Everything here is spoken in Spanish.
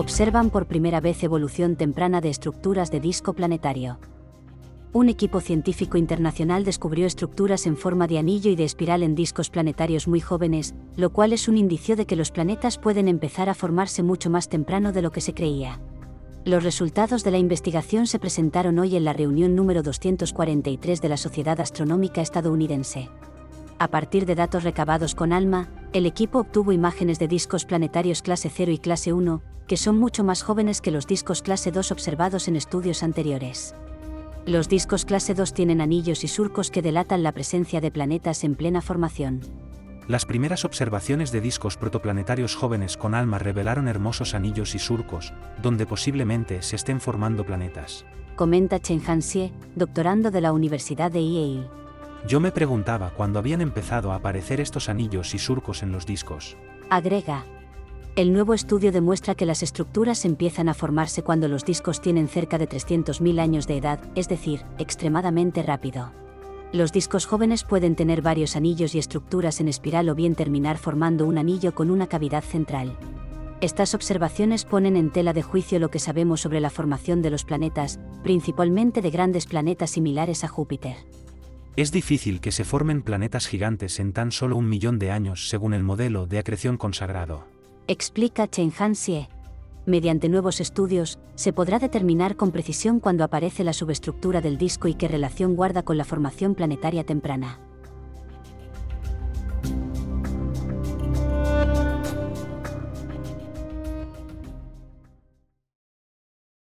observan por primera vez evolución temprana de estructuras de disco planetario. Un equipo científico internacional descubrió estructuras en forma de anillo y de espiral en discos planetarios muy jóvenes, lo cual es un indicio de que los planetas pueden empezar a formarse mucho más temprano de lo que se creía. Los resultados de la investigación se presentaron hoy en la reunión número 243 de la Sociedad Astronómica Estadounidense. A partir de datos recabados con ALMA, el equipo obtuvo imágenes de discos planetarios clase 0 y clase 1, que son mucho más jóvenes que los discos clase 2 observados en estudios anteriores. Los discos clase 2 tienen anillos y surcos que delatan la presencia de planetas en plena formación. Las primeras observaciones de discos protoplanetarios jóvenes con ALMA revelaron hermosos anillos y surcos, donde posiblemente se estén formando planetas. Comenta Chen Hanxie, doctorando de la Universidad de Yale. Yo me preguntaba cuándo habían empezado a aparecer estos anillos y surcos en los discos. Agrega. El nuevo estudio demuestra que las estructuras empiezan a formarse cuando los discos tienen cerca de 300.000 años de edad, es decir, extremadamente rápido. Los discos jóvenes pueden tener varios anillos y estructuras en espiral o bien terminar formando un anillo con una cavidad central. Estas observaciones ponen en tela de juicio lo que sabemos sobre la formación de los planetas, principalmente de grandes planetas similares a Júpiter. Es difícil que se formen planetas gigantes en tan solo un millón de años según el modelo de acreción consagrado. Explica Chen Hanxie. Mediante nuevos estudios, se podrá determinar con precisión cuándo aparece la subestructura del disco y qué relación guarda con la formación planetaria temprana.